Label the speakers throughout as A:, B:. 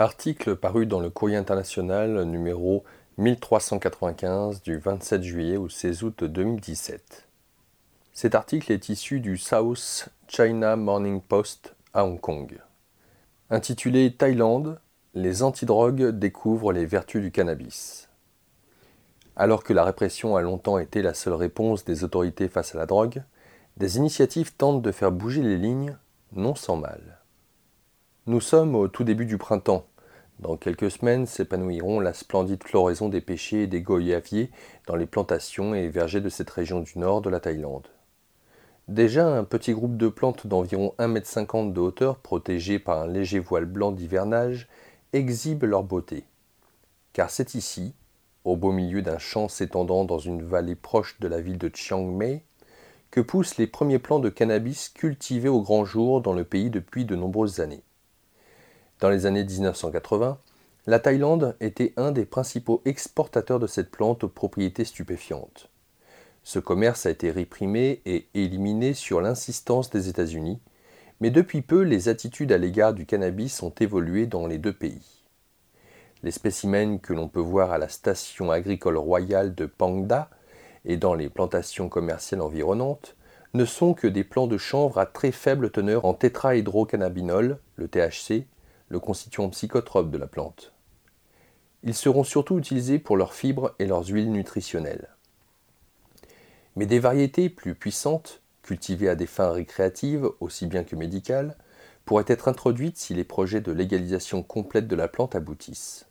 A: Article paru dans le Courrier international numéro 1395 du 27 juillet au 16 août 2017. Cet article est issu du South China Morning Post à Hong Kong. Intitulé Thaïlande, les antidrogues découvrent les vertus du cannabis. Alors que la répression a longtemps été la seule réponse des autorités face à la drogue, des initiatives tentent de faire bouger les lignes, non sans mal. Nous sommes au tout début du printemps. Dans quelques semaines s'épanouiront la splendide floraison des pêchers et des goyaviers dans les plantations et vergers de cette région du nord de la Thaïlande. Déjà, un petit groupe de plantes d'environ 1,50 m de hauteur, protégées par un léger voile blanc d'hivernage, exhibe leur beauté. Car c'est ici, au beau milieu d'un champ s'étendant dans une vallée proche de la ville de Chiang Mai, que poussent les premiers plants de cannabis cultivés au grand jour dans le pays depuis de nombreuses années. Dans les années 1980, la Thaïlande était un des principaux exportateurs de cette plante aux propriétés stupéfiantes. Ce commerce a été réprimé et éliminé sur l'insistance des États-Unis, mais depuis peu les attitudes à l'égard du cannabis ont évolué dans les deux pays. Les spécimens que l'on peut voir à la station agricole royale de Pangda et dans les plantations commerciales environnantes ne sont que des plants de chanvre à très faible teneur en tétrahydrocannabinol, le THC, le constituant psychotrope de la plante. Ils seront surtout utilisés pour leurs fibres et leurs huiles nutritionnelles. Mais des variétés plus puissantes, cultivées à des fins récréatives aussi bien que médicales, pourraient être introduites si les projets de légalisation complète de la plante aboutissent.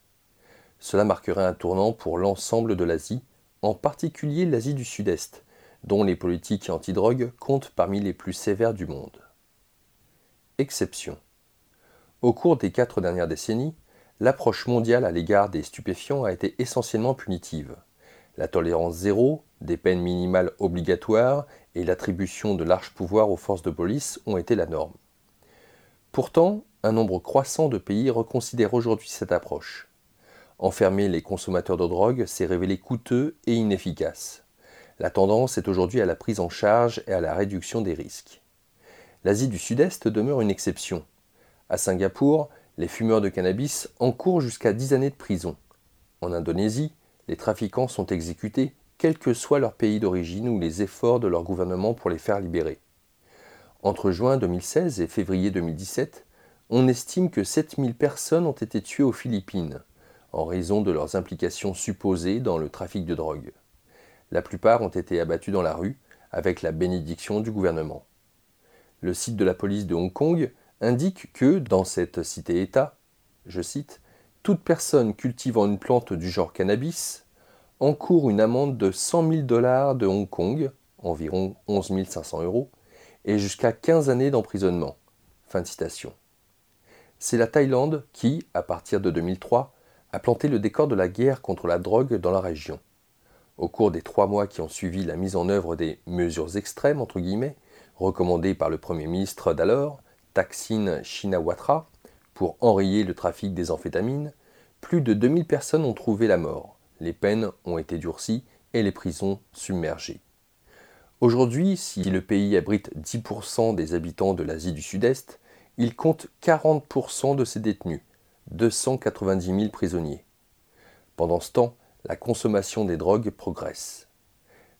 A: Cela marquerait un tournant pour l'ensemble de l'Asie, en particulier l'Asie du Sud-Est, dont les politiques antidrogue comptent parmi les plus sévères du monde. Exception. Au cours des quatre dernières décennies, l'approche mondiale à l'égard des stupéfiants a été essentiellement punitive. La tolérance zéro, des peines minimales obligatoires et l'attribution de larges pouvoirs aux forces de police ont été la norme. Pourtant, un nombre croissant de pays reconsidèrent aujourd'hui cette approche. Enfermer les consommateurs de drogue s'est révélé coûteux et inefficace. La tendance est aujourd'hui à la prise en charge et à la réduction des risques. L'Asie du Sud-Est demeure une exception. À Singapour, les fumeurs de cannabis encourent jusqu'à 10 années de prison. En Indonésie, les trafiquants sont exécutés, quel que soit leur pays d'origine ou les efforts de leur gouvernement pour les faire libérer. Entre juin 2016 et février 2017, on estime que 7000 personnes ont été tuées aux Philippines, en raison de leurs implications supposées dans le trafic de drogue. La plupart ont été abattus dans la rue, avec la bénédiction du gouvernement. Le site de la police de Hong Kong indique que, dans cette cité-État, je cite, toute personne cultivant une plante du genre cannabis encourt une amende de 100 000 dollars de Hong Kong, environ 11 500 euros, et jusqu'à 15 années d'emprisonnement. Fin citation. C'est la Thaïlande qui, à partir de 2003, a planté le décor de la guerre contre la drogue dans la région. Au cours des trois mois qui ont suivi la mise en œuvre des mesures extrêmes, entre guillemets, recommandées par le Premier ministre d'alors, Thaksin Shinawatra, pour enrayer le trafic des amphétamines, plus de 2000 personnes ont trouvé la mort. Les peines ont été durcies et les prisons submergées. Aujourd'hui, si le pays abrite 10% des habitants de l'Asie du Sud-Est, il compte 40% de ses détenus, 290 000 prisonniers. Pendant ce temps, la consommation des drogues progresse.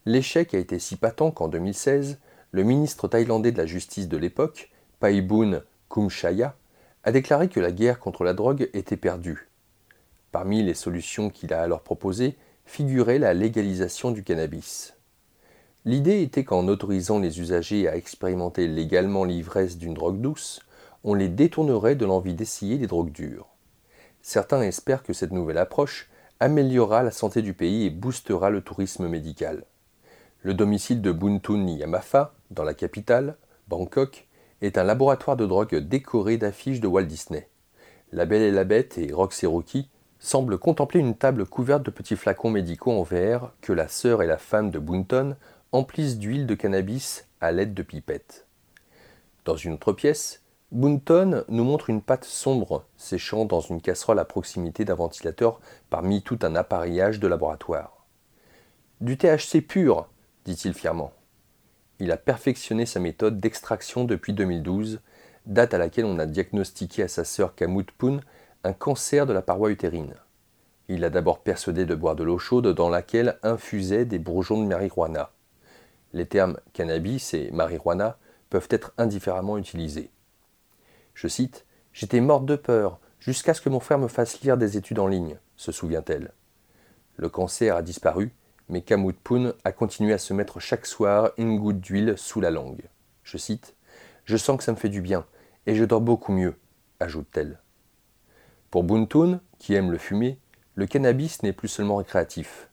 A: L'échec a été si patent qu'en 2016, le ministre thaïlandais de la justice de l'époque, Paiboon Kumchaya, a déclaré que la guerre contre la drogue était perdue. Parmi les solutions qu'il a alors proposées figurait la légalisation du cannabis. L'idée était qu'en autorisant les usagers à expérimenter légalement l'ivresse d'une drogue douce, on les détournerait de l'envie d'essayer les drogues dures. Certains espèrent que cette nouvelle approche améliorera la santé du pays et boostera le tourisme médical. Le domicile de Buntun Yamafa, dans la capitale, Bangkok, est un laboratoire de drogue décoré d'affiches de Walt Disney. La Belle et la Bête et Roxy Rookie semblent contempler une table couverte de petits flacons médicaux en verre que la sœur et la femme de Bunton emplissent d'huile de cannabis à l'aide de pipettes. Dans une autre pièce, Bunton nous montre une pâte sombre séchant dans une casserole à proximité d'un ventilateur parmi tout un appareillage de laboratoire. Du THC pur, dit-il fièrement. Il a perfectionné sa méthode d'extraction depuis 2012, date à laquelle on a diagnostiqué à sa sœur Kamut Poon un cancer de la paroi utérine. Il a d'abord persuadé de boire de l'eau chaude dans laquelle infusaient des bourgeons de marijuana. Les termes cannabis et marijuana peuvent être indifféremment utilisés. Je cite J'étais morte de peur, jusqu'à ce que mon frère me fasse lire des études en ligne, se souvient-elle. Le cancer a disparu, mais Kamut Poon a continué à se mettre chaque soir une goutte d'huile sous la langue. Je cite Je sens que ça me fait du bien, et je dors beaucoup mieux, ajoute-t-elle. Pour Buntoon, qui aime le fumer, le cannabis n'est plus seulement récréatif,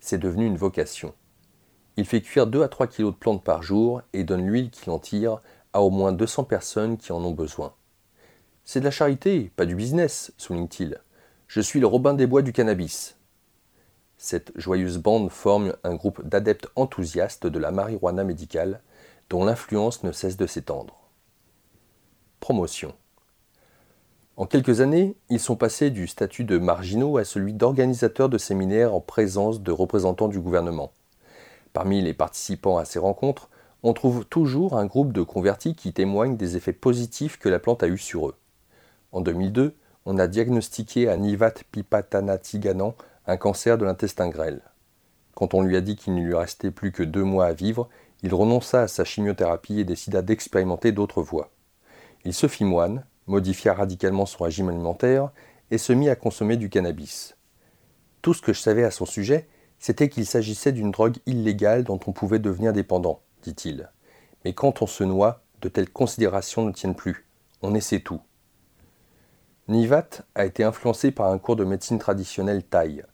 A: c'est devenu une vocation. Il fait cuire 2 à 3 kilos de plantes par jour et donne l'huile qu'il en tire à au moins 200 personnes qui en ont besoin. C'est de la charité, pas du business, souligne-t-il. Je suis le Robin des Bois du cannabis. Cette joyeuse bande forme un groupe d'adeptes enthousiastes de la marijuana médicale dont l'influence ne cesse de s'étendre. Promotion. En quelques années, ils sont passés du statut de marginaux à celui d'organisateurs de séminaires en présence de représentants du gouvernement. Parmi les participants à ces rencontres, on trouve toujours un groupe de convertis qui témoignent des effets positifs que la plante a eus sur eux. En 2002, on a diagnostiqué à Nivat Tiganan un cancer de l'intestin grêle. Quand on lui a dit qu'il ne lui restait plus que deux mois à vivre, il renonça à sa chimiothérapie et décida d'expérimenter d'autres voies. Il se fit moine, modifia radicalement son régime alimentaire et se mit à consommer du cannabis. Tout ce que je savais à son sujet, c'était qu'il s'agissait d'une drogue illégale dont on pouvait devenir dépendant, dit-il. Mais quand on se noie, de telles considérations ne tiennent plus. On essaie tout. Nivat a été influencé par un cours de médecine traditionnelle thaï.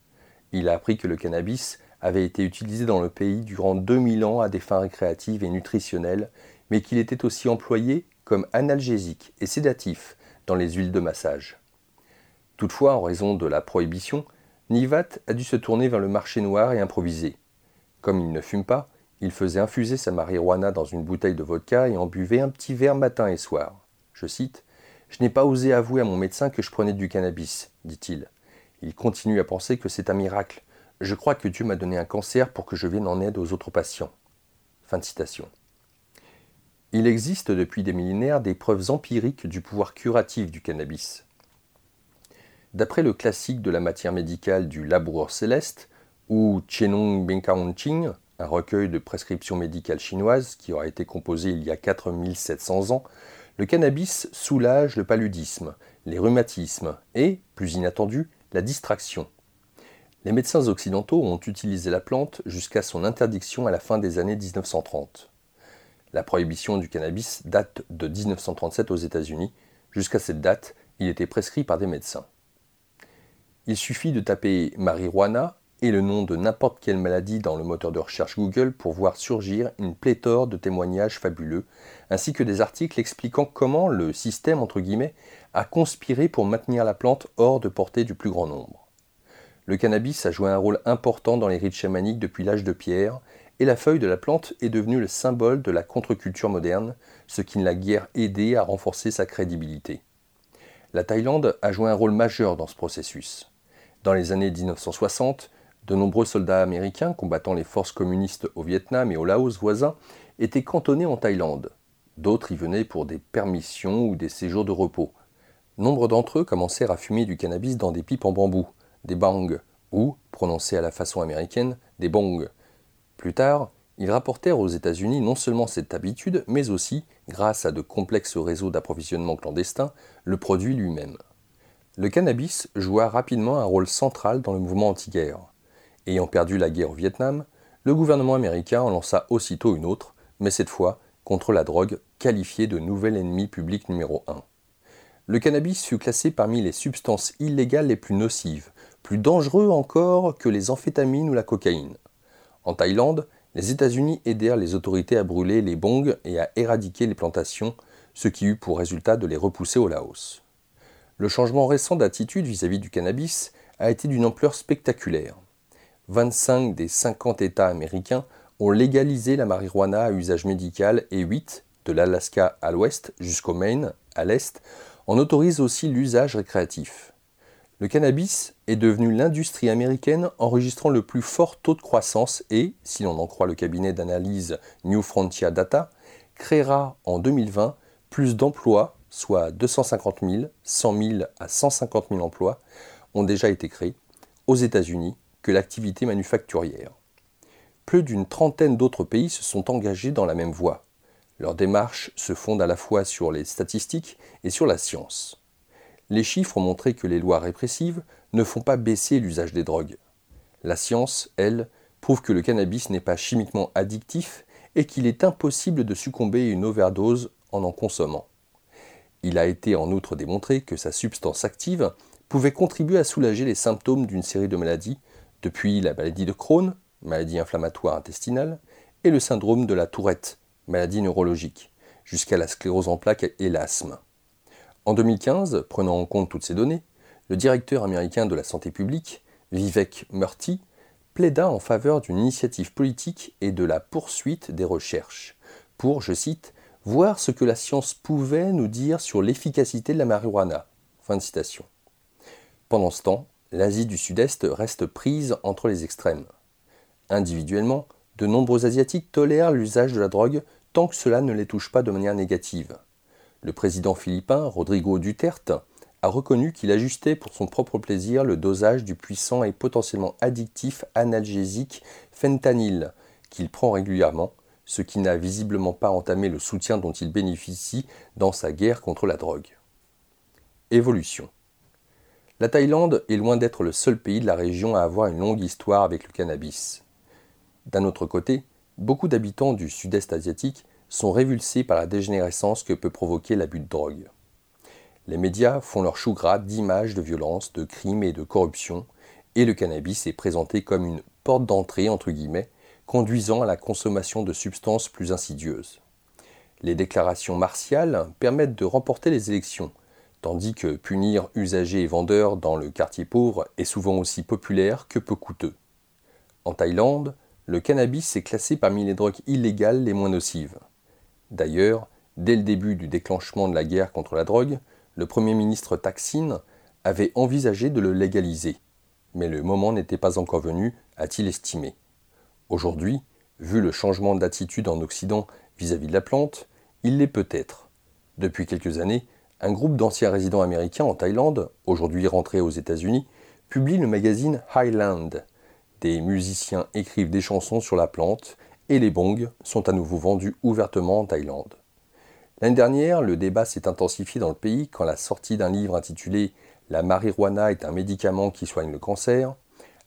A: Il a appris que le cannabis avait été utilisé dans le pays durant 2000 ans à des fins récréatives et nutritionnelles, mais qu'il était aussi employé comme analgésique et sédatif dans les huiles de massage. Toutefois, en raison de la prohibition, Nivat a dû se tourner vers le marché noir et improviser. Comme il ne fume pas, il faisait infuser sa marijuana dans une bouteille de vodka et en buvait un petit verre matin et soir. Je cite je n'ai pas osé avouer à mon médecin que je prenais du cannabis, dit-il. Il continue à penser que c'est un miracle. Je crois que Dieu m'a donné un cancer pour que je vienne en aide aux autres patients. Fin de citation. Il existe depuis des millénaires des preuves empiriques du pouvoir curatif du cannabis. D'après le classique de la matière médicale du laboureur céleste, ou Chenong Benkaonqing, un recueil de prescriptions médicales chinoises qui aura été composé il y a 4700 ans, le cannabis soulage le paludisme, les rhumatismes et, plus inattendu, la distraction. Les médecins occidentaux ont utilisé la plante jusqu'à son interdiction à la fin des années 1930. La prohibition du cannabis date de 1937 aux États-Unis. Jusqu'à cette date, il était prescrit par des médecins. Il suffit de taper marijuana et le nom de n'importe quelle maladie dans le moteur de recherche Google pour voir surgir une pléthore de témoignages fabuleux, ainsi que des articles expliquant comment le système entre guillemets a conspiré pour maintenir la plante hors de portée du plus grand nombre. Le cannabis a joué un rôle important dans les rites chamaniques depuis l'âge de pierre, et la feuille de la plante est devenue le symbole de la contre-culture moderne, ce qui ne l'a guère aidé à renforcer sa crédibilité. La Thaïlande a joué un rôle majeur dans ce processus. Dans les années 1960, de nombreux soldats américains combattant les forces communistes au Vietnam et au Laos voisins étaient cantonnés en Thaïlande. D'autres y venaient pour des permissions ou des séjours de repos. Nombre d'entre eux commencèrent à fumer du cannabis dans des pipes en bambou, des bangs, ou, prononcés à la façon américaine, des bongs. Plus tard, ils rapportèrent aux États-Unis non seulement cette habitude, mais aussi, grâce à de complexes réseaux d'approvisionnement clandestins, le produit lui-même. Le cannabis joua rapidement un rôle central dans le mouvement anti-guerre. Ayant perdu la guerre au Vietnam, le gouvernement américain en lança aussitôt une autre, mais cette fois contre la drogue, qualifiée de nouvel ennemi public numéro 1. Le cannabis fut classé parmi les substances illégales les plus nocives, plus dangereux encore que les amphétamines ou la cocaïne. En Thaïlande, les États-Unis aidèrent les autorités à brûler les bongs et à éradiquer les plantations, ce qui eut pour résultat de les repousser au Laos. Le changement récent d'attitude vis-à-vis du cannabis a été d'une ampleur spectaculaire. 25 des 50 États américains ont légalisé la marijuana à usage médical et 8, de l'Alaska à l'ouest jusqu'au Maine à l'est, en autorisent aussi l'usage récréatif. Le cannabis est devenu l'industrie américaine enregistrant le plus fort taux de croissance et, si l'on en croit le cabinet d'analyse New Frontier Data, créera en 2020 plus d'emplois soit 250 000, 100 000 à 150 000 emplois, ont déjà été créés aux États-Unis que l'activité manufacturière. Plus d'une trentaine d'autres pays se sont engagés dans la même voie. Leur démarche se fonde à la fois sur les statistiques et sur la science. Les chiffres ont montré que les lois répressives ne font pas baisser l'usage des drogues. La science, elle, prouve que le cannabis n'est pas chimiquement addictif et qu'il est impossible de succomber à une overdose en en consommant. Il a été en outre démontré que sa substance active pouvait contribuer à soulager les symptômes d'une série de maladies, depuis la maladie de Crohn, maladie inflammatoire intestinale, et le syndrome de la tourette, maladie neurologique, jusqu'à la sclérose en plaques et l'asthme. En 2015, prenant en compte toutes ces données, le directeur américain de la santé publique, Vivek Murthy, plaida en faveur d'une initiative politique et de la poursuite des recherches, pour, je cite, voir ce que la science pouvait nous dire sur l'efficacité de la marijuana. Fin de citation. Pendant ce temps, l'Asie du Sud-Est reste prise entre les extrêmes. Individuellement, de nombreux Asiatiques tolèrent l'usage de la drogue tant que cela ne les touche pas de manière négative. Le président philippin Rodrigo Duterte a reconnu qu'il ajustait pour son propre plaisir le dosage du puissant et potentiellement addictif analgésique fentanyl qu'il prend régulièrement, ce qui n'a visiblement pas entamé le soutien dont il bénéficie dans sa guerre contre la drogue. Évolution. La Thaïlande est loin d'être le seul pays de la région à avoir une longue histoire avec le cannabis. D'un autre côté, beaucoup d'habitants du sud-est asiatique sont révulsés par la dégénérescence que peut provoquer l'abus de drogue. Les médias font leur chou gras d'images de violence, de crimes et de corruption, et le cannabis est présenté comme une porte d'entrée, entre guillemets, conduisant à la consommation de substances plus insidieuses. Les déclarations martiales permettent de remporter les élections, tandis que punir usagers et vendeurs dans le quartier pauvre est souvent aussi populaire que peu coûteux. En Thaïlande, le cannabis est classé parmi les drogues illégales les moins nocives. D'ailleurs, dès le début du déclenchement de la guerre contre la drogue, le Premier ministre Thaksin avait envisagé de le légaliser, mais le moment n'était pas encore venu, a-t-il estimé. Aujourd'hui, vu le changement d'attitude en Occident vis-à-vis de la plante, il l'est peut-être. Depuis quelques années, un groupe d'anciens résidents américains en Thaïlande, aujourd'hui rentrés aux États-Unis, publie le magazine Highland. Des musiciens écrivent des chansons sur la plante et les bongs sont à nouveau vendus ouvertement en Thaïlande. L'année dernière, le débat s'est intensifié dans le pays quand la sortie d'un livre intitulé La marijuana est un médicament qui soigne le cancer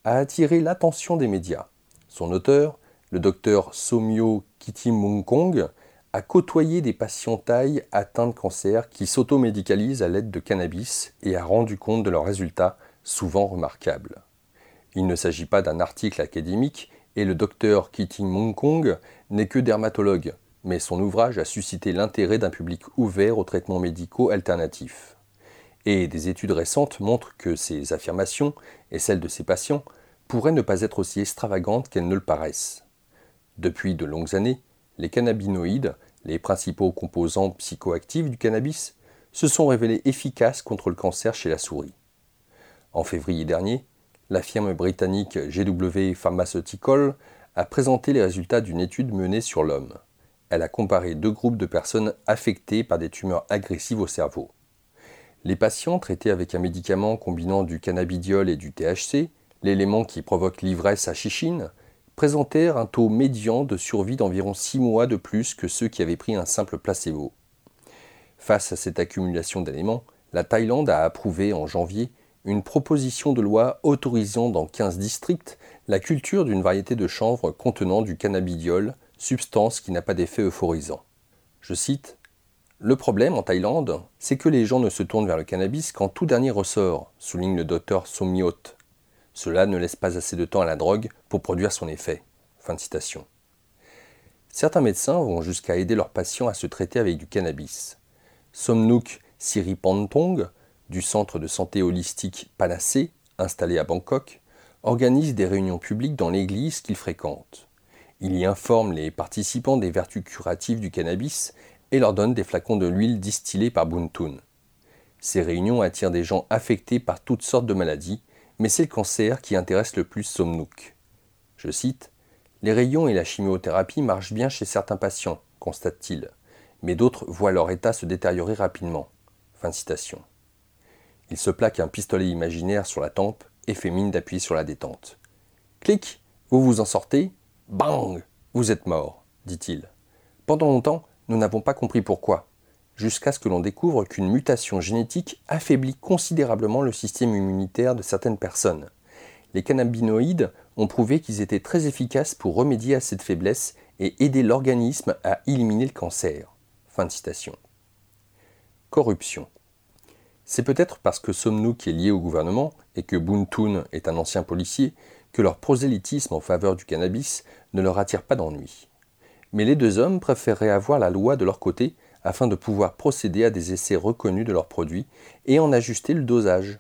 A: a attiré l'attention des médias. Son auteur, le docteur Somyo Kitimungkong, a côtoyé des patients thaïs atteints de cancer qui s'automédicalisent à l'aide de cannabis et a rendu compte de leurs résultats souvent remarquables. Il ne s'agit pas d'un article académique et le docteur Kitimungkong n'est que dermatologue mais son ouvrage a suscité l'intérêt d'un public ouvert aux traitements médicaux alternatifs. Et des études récentes montrent que ces affirmations, et celles de ses patients, pourraient ne pas être aussi extravagantes qu'elles ne le paraissent. Depuis de longues années, les cannabinoïdes, les principaux composants psychoactifs du cannabis, se sont révélés efficaces contre le cancer chez la souris. En février dernier, la firme britannique GW Pharmaceutical a présenté les résultats d'une étude menée sur l'homme elle a comparé deux groupes de personnes affectées par des tumeurs agressives au cerveau. Les patients traités avec un médicament combinant du cannabidiol et du THC, l'élément qui provoque l'ivresse à chichine, présentèrent un taux médian de survie d'environ 6 mois de plus que ceux qui avaient pris un simple placebo. Face à cette accumulation d'éléments, la Thaïlande a approuvé en janvier une proposition de loi autorisant dans 15 districts la culture d'une variété de chanvre contenant du cannabidiol substance qui n'a pas d'effet euphorisant. Je cite Le problème en Thaïlande, c'est que les gens ne se tournent vers le cannabis qu'en tout dernier ressort, souligne le docteur Somyot. Cela ne laisse pas assez de temps à la drogue pour produire son effet. Certains médecins vont jusqu'à aider leurs patients à se traiter avec du cannabis. Somnook Siripantong, du centre de santé holistique Panacé, installé à Bangkok, organise des réunions publiques dans l'église qu'il fréquente. Il y informe les participants des vertus curatives du cannabis et leur donne des flacons de l'huile distillée par Buntun. Ces réunions attirent des gens affectés par toutes sortes de maladies, mais c'est le cancer qui intéresse le plus Somnook. Je cite Les rayons et la chimiothérapie marchent bien chez certains patients, constate-t-il, mais d'autres voient leur état se détériorer rapidement. Fin de citation. Il se plaque un pistolet imaginaire sur la tempe et fait mine d'appuyer sur la détente. Clic, vous vous en sortez, bang, vous êtes mort, dit-il. Pendant longtemps, nous n'avons pas compris pourquoi, jusqu'à ce que l'on découvre qu'une mutation génétique affaiblit considérablement le système immunitaire de certaines personnes. Les cannabinoïdes ont prouvé qu'ils étaient très efficaces pour remédier à cette faiblesse et aider l'organisme à éliminer le cancer. Corruption. C'est peut-être parce que Somnouk est lié au gouvernement et que Buntoon est un ancien policier que leur prosélytisme en faveur du cannabis ne leur attire pas d'ennui. Mais les deux hommes préféreraient avoir la loi de leur côté afin de pouvoir procéder à des essais reconnus de leurs produits et en ajuster le dosage.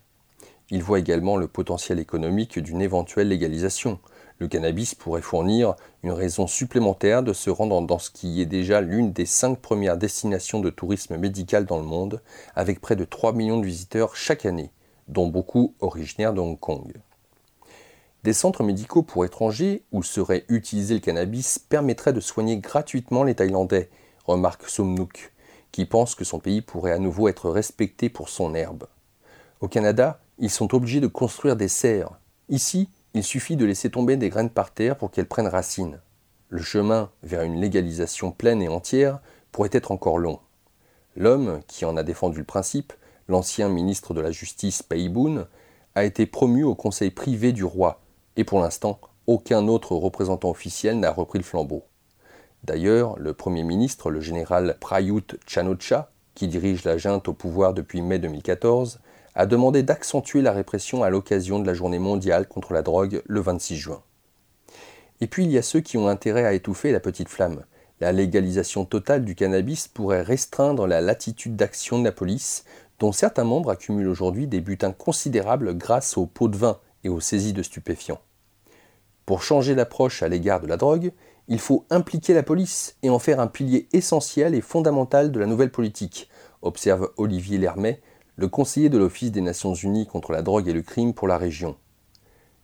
A: Ils voient également le potentiel économique d'une éventuelle légalisation, le cannabis pourrait fournir une raison supplémentaire de se rendre dans ce qui est déjà l'une des cinq premières destinations de tourisme médical dans le monde, avec près de 3 millions de visiteurs chaque année, dont beaucoup originaires de Hong Kong. Des centres médicaux pour étrangers où serait utilisé le cannabis permettraient de soigner gratuitement les Thaïlandais, remarque Somnouk, qui pense que son pays pourrait à nouveau être respecté pour son herbe. Au Canada, ils sont obligés de construire des serres. Ici, il suffit de laisser tomber des graines par terre pour qu'elles prennent racine. Le chemin vers une légalisation pleine et entière pourrait être encore long. L'homme qui en a défendu le principe, l'ancien ministre de la Justice Paiboun, a été promu au conseil privé du roi, et pour l'instant, aucun autre représentant officiel n'a repris le flambeau. D'ailleurs, le Premier ministre, le général Prayut Chanocha, qui dirige la junte au pouvoir depuis mai 2014, a demandé d'accentuer la répression à l'occasion de la journée mondiale contre la drogue le 26 juin. Et puis il y a ceux qui ont intérêt à étouffer la petite flamme. La légalisation totale du cannabis pourrait restreindre la latitude d'action de la police, dont certains membres accumulent aujourd'hui des butins considérables grâce aux pots de vin et aux saisies de stupéfiants. Pour changer l'approche à l'égard de la drogue, il faut impliquer la police et en faire un pilier essentiel et fondamental de la nouvelle politique, observe Olivier Lermet, le conseiller de l'Office des Nations Unies contre la drogue et le crime pour la région.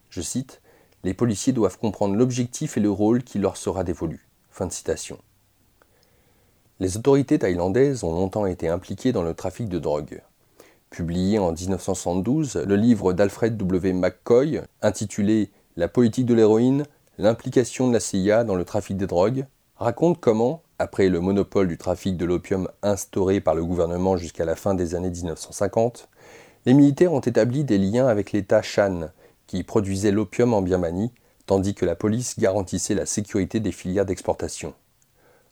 A: Je cite Les policiers doivent comprendre l'objectif et le rôle qui leur sera dévolu. Fin de citation. Les autorités thaïlandaises ont longtemps été impliquées dans le trafic de drogue. Publié en 1972, le livre d'Alfred W. McCoy, intitulé La politique de l'héroïne, l'implication de la CIA dans le trafic des drogues, raconte comment, après le monopole du trafic de l'opium instauré par le gouvernement jusqu'à la fin des années 1950, les militaires ont établi des liens avec l'État Shan, qui produisait l'opium en Birmanie, tandis que la police garantissait la sécurité des filières d'exportation.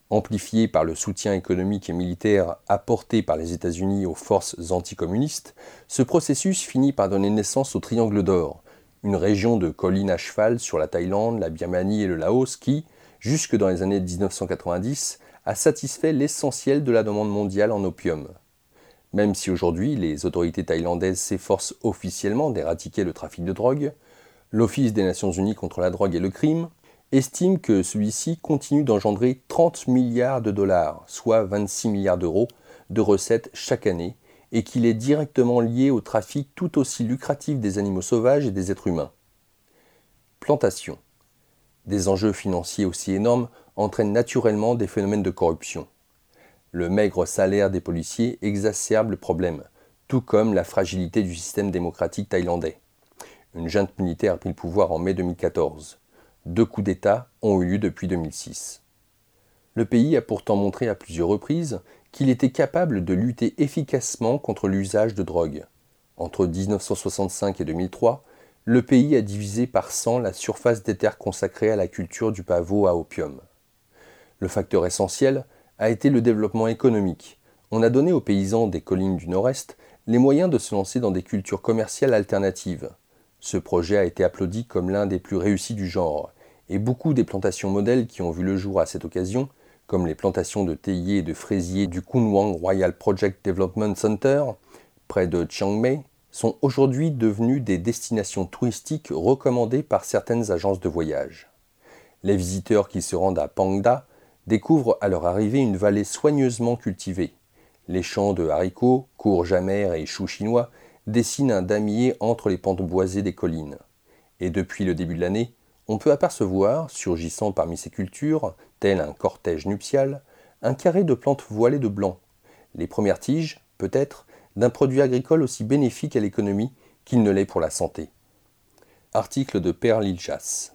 A: Amplifié par le soutien économique et militaire apporté par les États-Unis aux forces anticommunistes, ce processus finit par donner naissance au Triangle d'Or, une région de collines à cheval sur la Thaïlande, la Birmanie et le Laos qui, jusque dans les années 1990, a satisfait l'essentiel de la demande mondiale en opium. Même si aujourd'hui les autorités thaïlandaises s'efforcent officiellement d'éradiquer le trafic de drogue, l'Office des Nations Unies contre la drogue et le crime estime que celui-ci continue d'engendrer 30 milliards de dollars, soit 26 milliards d'euros, de recettes chaque année, et qu'il est directement lié au trafic tout aussi lucratif des animaux sauvages et des êtres humains. Plantation. Des enjeux financiers aussi énormes entraînent naturellement des phénomènes de corruption. Le maigre salaire des policiers exacerbe le problème, tout comme la fragilité du système démocratique thaïlandais. Une junte militaire a pris le pouvoir en mai 2014. Deux coups d'État ont eu lieu depuis 2006. Le pays a pourtant montré à plusieurs reprises qu'il était capable de lutter efficacement contre l'usage de drogue. Entre 1965 et 2003, le pays a divisé par 100 la surface des terres consacrées à la culture du pavot à opium. Le facteur essentiel a été le développement économique. On a donné aux paysans des collines du Nord-Est les moyens de se lancer dans des cultures commerciales alternatives. Ce projet a été applaudi comme l'un des plus réussis du genre, et beaucoup des plantations modèles qui ont vu le jour à cette occasion, comme les plantations de théiers et de fraisiers du Kunwang Royal Project Development Center, près de Chiang Mai, sont aujourd'hui devenues des destinations touristiques recommandées par certaines agences de voyage. Les visiteurs qui se rendent à Pangda découvrent à leur arrivée une vallée soigneusement cultivée. Les champs de haricots, courges amères et choux chinois dessinent un damier entre les pentes boisées des collines. Et depuis le début de l'année, on peut apercevoir, surgissant parmi ces cultures, tel un cortège nuptial, un carré de plantes voilées de blanc. Les premières tiges, peut-être, d'un produit agricole aussi bénéfique à l'économie qu'il ne l'est pour la santé. Article de Per Liljas.